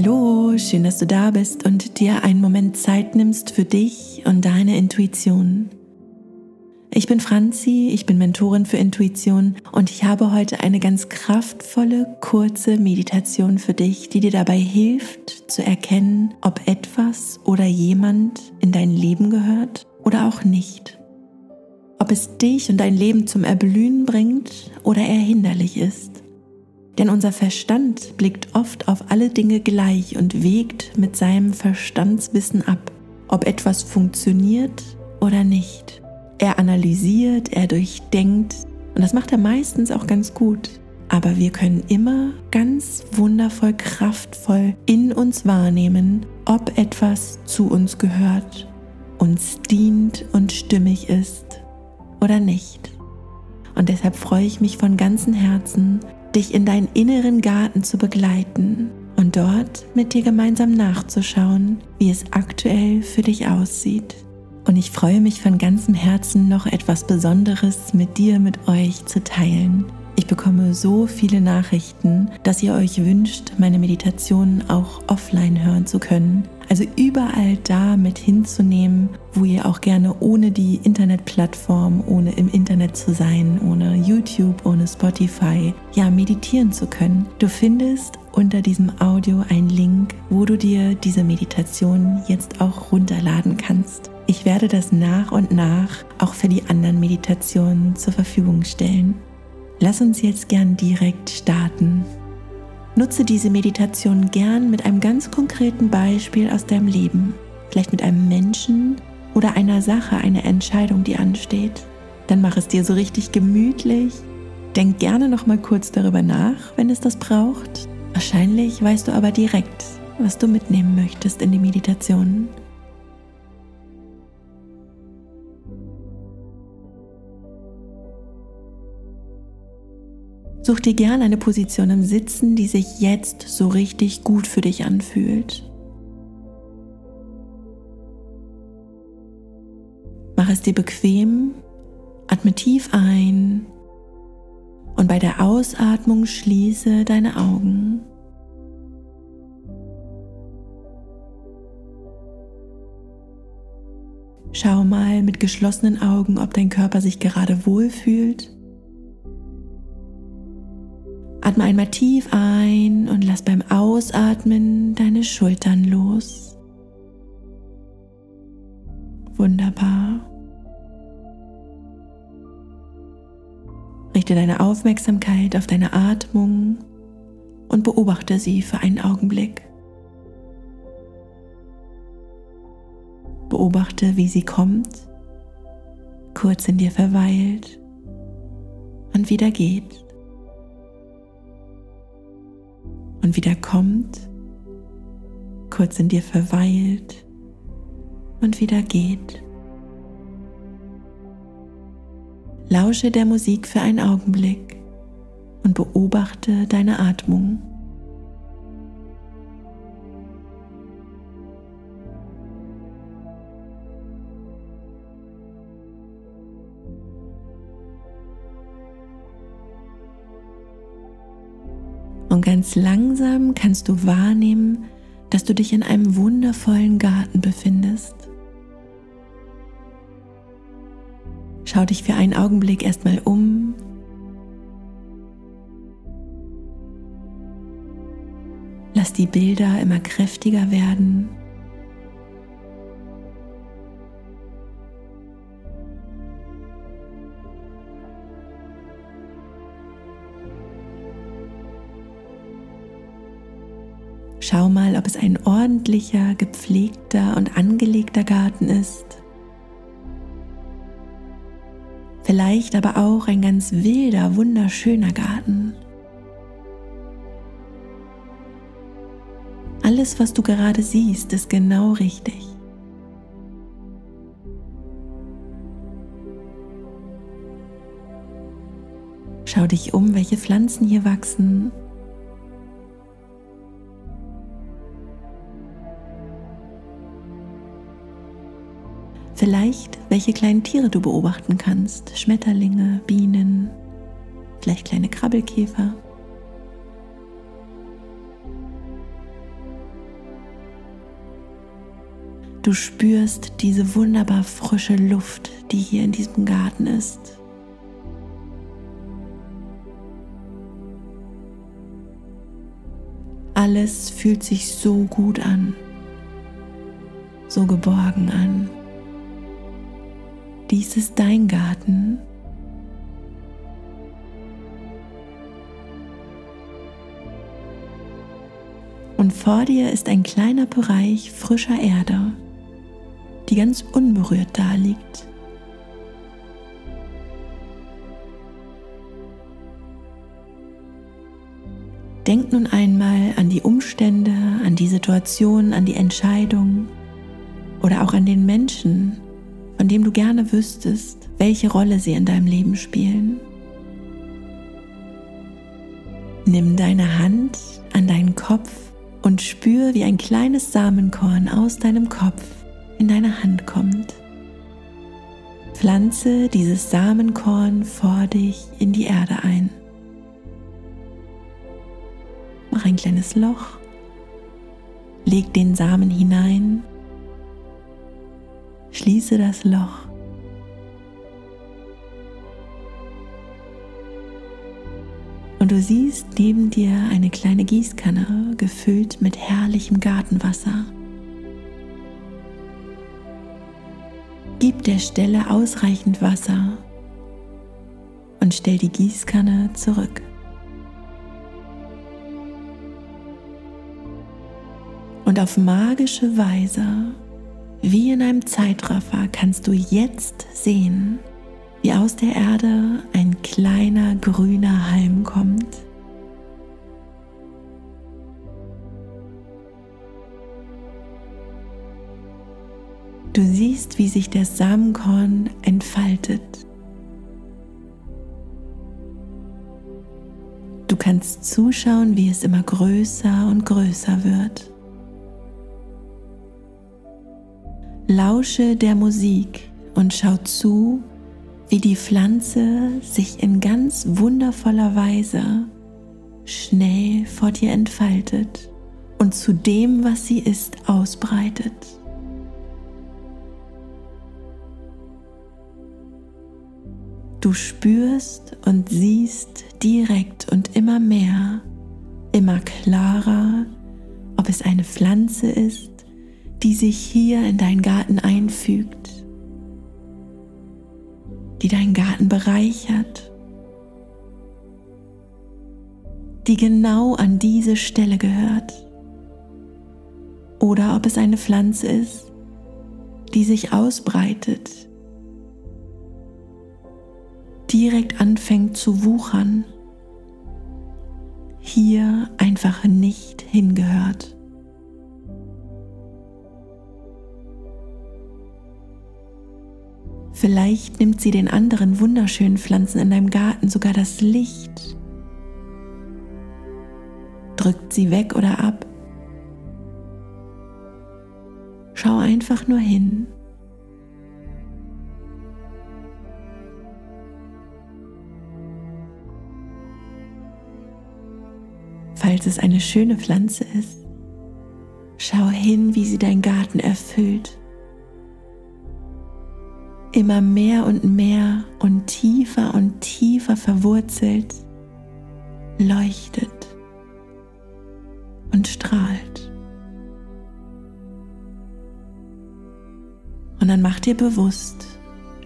Hallo, schön, dass du da bist und dir einen Moment Zeit nimmst für dich und deine Intuition. Ich bin Franzi, ich bin Mentorin für Intuition und ich habe heute eine ganz kraftvolle, kurze Meditation für dich, die dir dabei hilft zu erkennen, ob etwas oder jemand in dein Leben gehört oder auch nicht. Ob es dich und dein Leben zum Erblühen bringt oder er hinderlich ist. Denn unser Verstand blickt oft auf alle Dinge gleich und wägt mit seinem Verstandswissen ab, ob etwas funktioniert oder nicht. Er analysiert, er durchdenkt und das macht er meistens auch ganz gut. Aber wir können immer ganz wundervoll, kraftvoll in uns wahrnehmen, ob etwas zu uns gehört, uns dient und stimmig ist oder nicht. Und deshalb freue ich mich von ganzem Herzen, dich in deinen inneren Garten zu begleiten und dort mit dir gemeinsam nachzuschauen, wie es aktuell für dich aussieht. Und ich freue mich von ganzem Herzen, noch etwas Besonderes mit dir, mit euch zu teilen. Ich bekomme so viele Nachrichten, dass ihr euch wünscht, meine Meditationen auch offline hören zu können. Also überall da mit hinzunehmen, wo ihr auch gerne ohne die Internetplattform, ohne im Internet zu sein, ohne YouTube, ohne Spotify, ja, meditieren zu können. Du findest unter diesem Audio einen Link, wo du dir diese Meditation jetzt auch runterladen kannst. Ich werde das nach und nach auch für die anderen Meditationen zur Verfügung stellen. Lass uns jetzt gern direkt starten. Nutze diese Meditation gern mit einem ganz konkreten Beispiel aus deinem Leben, vielleicht mit einem Menschen oder einer Sache, einer Entscheidung, die ansteht. Dann mach es dir so richtig gemütlich. Denk gerne noch mal kurz darüber nach, wenn es das braucht. Wahrscheinlich weißt du aber direkt, was du mitnehmen möchtest in die Meditation. Such dir gerne eine Position im Sitzen, die sich jetzt so richtig gut für dich anfühlt. Mach es dir bequem, atme tief ein und bei der Ausatmung schließe deine Augen. Schau mal mit geschlossenen Augen, ob dein Körper sich gerade wohlfühlt Atme einmal tief ein und lass beim Ausatmen deine Schultern los. Wunderbar. Richte deine Aufmerksamkeit auf deine Atmung und beobachte sie für einen Augenblick. Beobachte, wie sie kommt, kurz in dir verweilt und wieder geht. Und wieder kommt, kurz in dir verweilt und wieder geht. Lausche der Musik für einen Augenblick und beobachte deine Atmung. Ganz langsam kannst du wahrnehmen, dass du dich in einem wundervollen Garten befindest. Schau dich für einen Augenblick erstmal um. Lass die Bilder immer kräftiger werden. Ob es ein ordentlicher, gepflegter und angelegter Garten ist. Vielleicht aber auch ein ganz wilder, wunderschöner Garten. Alles, was du gerade siehst, ist genau richtig. Schau dich um, welche Pflanzen hier wachsen Vielleicht, welche kleinen Tiere du beobachten kannst. Schmetterlinge, Bienen, vielleicht kleine Krabbelkäfer. Du spürst diese wunderbar frische Luft, die hier in diesem Garten ist. Alles fühlt sich so gut an, so geborgen an. Dies ist dein Garten. Und vor dir ist ein kleiner Bereich frischer Erde, die ganz unberührt da liegt. Denk nun einmal an die Umstände, an die Situation, an die Entscheidung oder auch an den Menschen, von dem du gerne wüsstest, welche Rolle sie in deinem Leben spielen. Nimm deine Hand an deinen Kopf und spür, wie ein kleines Samenkorn aus deinem Kopf in deine Hand kommt. Pflanze dieses Samenkorn vor dich in die Erde ein. Mach ein kleines Loch, leg den Samen hinein, schließe das Loch. Und du siehst neben dir eine kleine Gießkanne gefüllt mit herrlichem Gartenwasser. Gib der Stelle ausreichend Wasser und stell die Gießkanne zurück. Und auf magische Weise, wie in einem Zeitraffer, kannst du jetzt sehen, wie aus der Erde ein kleiner grüner Halm kommt. Du siehst, wie sich das Samenkorn entfaltet. Du kannst zuschauen, wie es immer größer und größer wird. Lausche der Musik und schau zu, wie die Pflanze sich in ganz wundervoller Weise schnell vor dir entfaltet und zu dem, was sie ist, ausbreitet. Du spürst und siehst direkt und immer mehr, immer klarer, ob es eine Pflanze ist, die sich hier in deinen Garten einfügt, die deinen Garten bereichert, die genau an diese Stelle gehört. Oder ob es eine Pflanze ist, die sich ausbreitet, direkt anfängt zu wuchern, hier einfach nicht hingehört. Vielleicht nimmt sie den anderen wunderschönen Pflanzen in deinem Garten sogar das Licht, drückt sie weg oder ab. Schau einfach nur hin. Falls es eine schöne Pflanze ist, schau hin, wie sie dein Garten erfüllt immer mehr und mehr und tiefer und tiefer verwurzelt, leuchtet und strahlt. Und dann mach dir bewusst,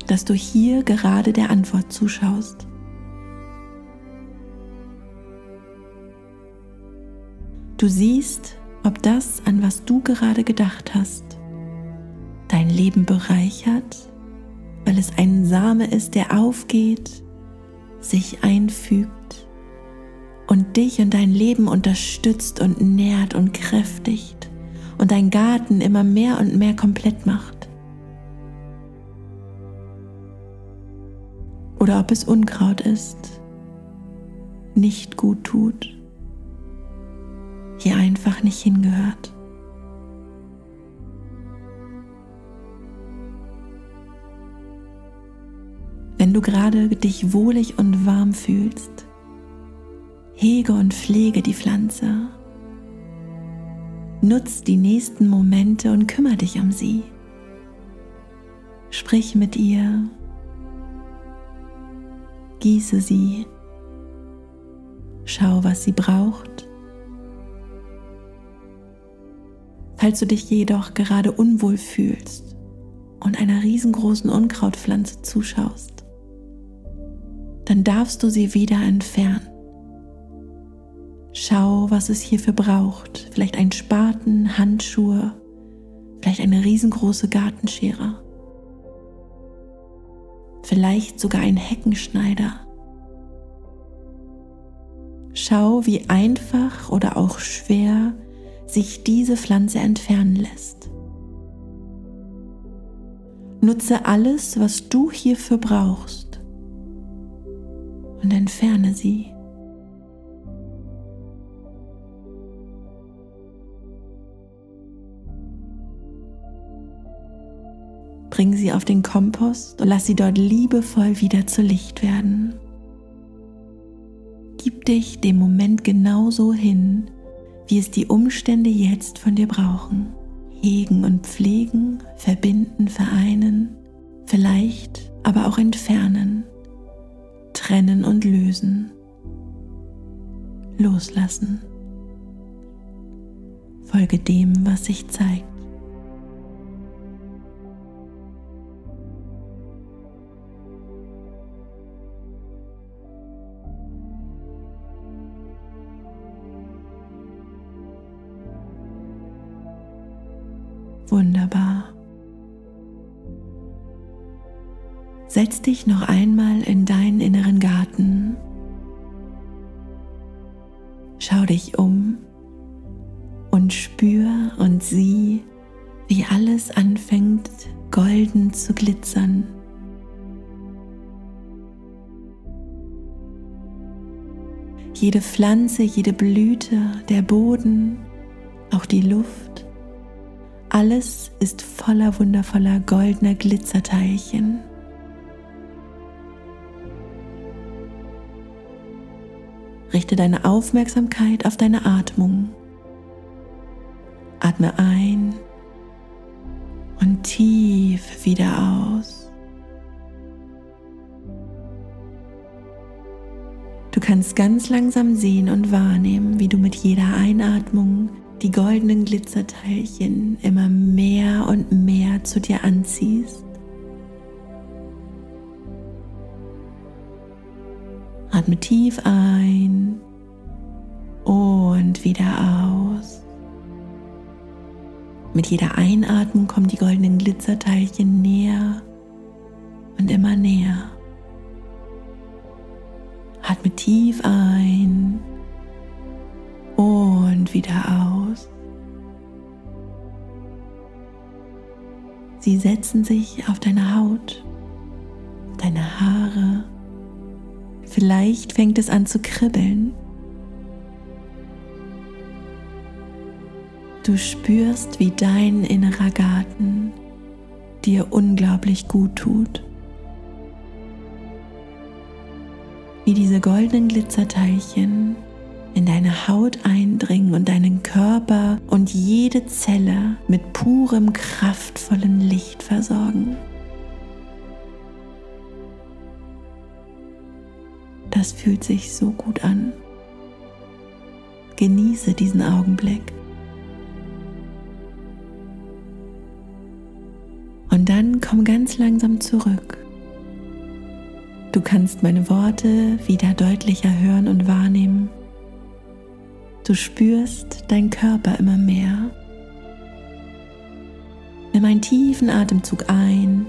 dass du hier gerade der Antwort zuschaust. Du siehst, ob das, an was du gerade gedacht hast, dein Leben bereichert weil es ein Same ist, der aufgeht, sich einfügt und dich und dein Leben unterstützt und nährt und kräftigt und dein Garten immer mehr und mehr komplett macht. Oder ob es Unkraut ist, nicht gut tut, hier einfach nicht hingehört. Wenn du gerade dich wohlig und warm fühlst, hege und pflege die Pflanze. Nutz die nächsten Momente und kümmere dich um sie. Sprich mit ihr, gieße sie, schau, was sie braucht. Falls du dich jedoch gerade unwohl fühlst und einer riesengroßen Unkrautpflanze zuschaust, dann darfst du sie wieder entfernen. Schau, was es hierfür braucht. Vielleicht ein Spaten, Handschuhe, vielleicht eine riesengroße Gartenschere vielleicht sogar ein Heckenschneider. Schau, wie einfach oder auch schwer sich diese Pflanze entfernen lässt. Nutze alles, was du hierfür brauchst und entferne sie. Bring sie auf den Kompost und lass sie dort liebevoll wieder zu Licht werden. Gib dich dem Moment genauso hin, wie es die Umstände jetzt von dir brauchen. Hegen und pflegen, verbinden, vereinen, vielleicht aber auch entfernen, trennen und lösen, loslassen. Folge dem, was sich zeigt. Wunderbar. Setz dich noch einmal in deinen inneren Garten. Schau dich um und spür und sieh, wie alles anfängt golden zu glitzern. Jede Pflanze, jede Blüte, der Boden, auch die Luft alles ist voller wundervoller goldener Glitzerteilchen. Richte deine Aufmerksamkeit auf deine Atmung. Atme ein und tief wieder aus. Du kannst ganz langsam sehen und wahrnehmen, wie du mit jeder Einatmung die goldenen Glitzerteilchen immer mehr und mehr zu dir anziehst. Atme tief ein und wieder aus. Mit jeder Einatmung kommen die goldenen Glitzerteilchen näher und immer näher. Atme tief ein und wieder aus. Sie setzen sich auf deine Haut, Vielleicht fängt es an zu kribbeln. Du spürst, wie dein innerer Garten dir unglaublich gut tut. Wie diese goldenen Glitzerteilchen in deine Haut eindringen und deinen Körper und jede Zelle mit purem, kraftvollen Licht versorgen. Das fühlt sich so gut an. Genieße diesen Augenblick. Und dann komm ganz langsam zurück. Du kannst meine Worte wieder deutlicher hören und wahrnehmen. Du spürst deinen Körper immer mehr. Nimm einen tiefen Atemzug ein,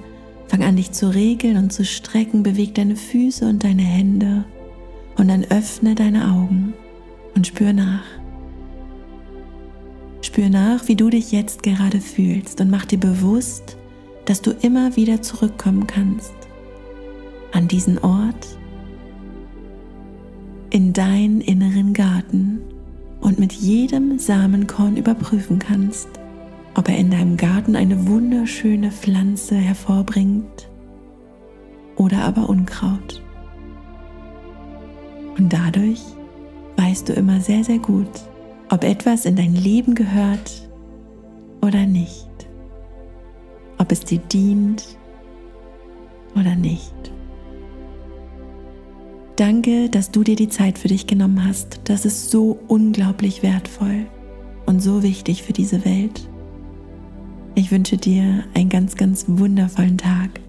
fang an dich zu regeln und zu strecken, beweg deine Füße und deine Hände und dann öffne deine Augen und spür nach. Spür nach, wie du dich jetzt gerade fühlst und mach dir bewusst, dass du immer wieder zurückkommen kannst an diesen Ort, in deinen inneren Garten und mit jedem Samenkorn überprüfen kannst, ob er in deinem Garten eine wunderschöne Pflanze hervorbringt oder aber Unkraut. Und dadurch weißt du immer sehr, sehr gut, ob etwas in dein Leben gehört oder nicht, ob es dir dient oder nicht. Danke, dass du dir die Zeit für dich genommen hast. Das ist so unglaublich wertvoll und so wichtig für diese Welt. Ich wünsche dir einen ganz, ganz wundervollen Tag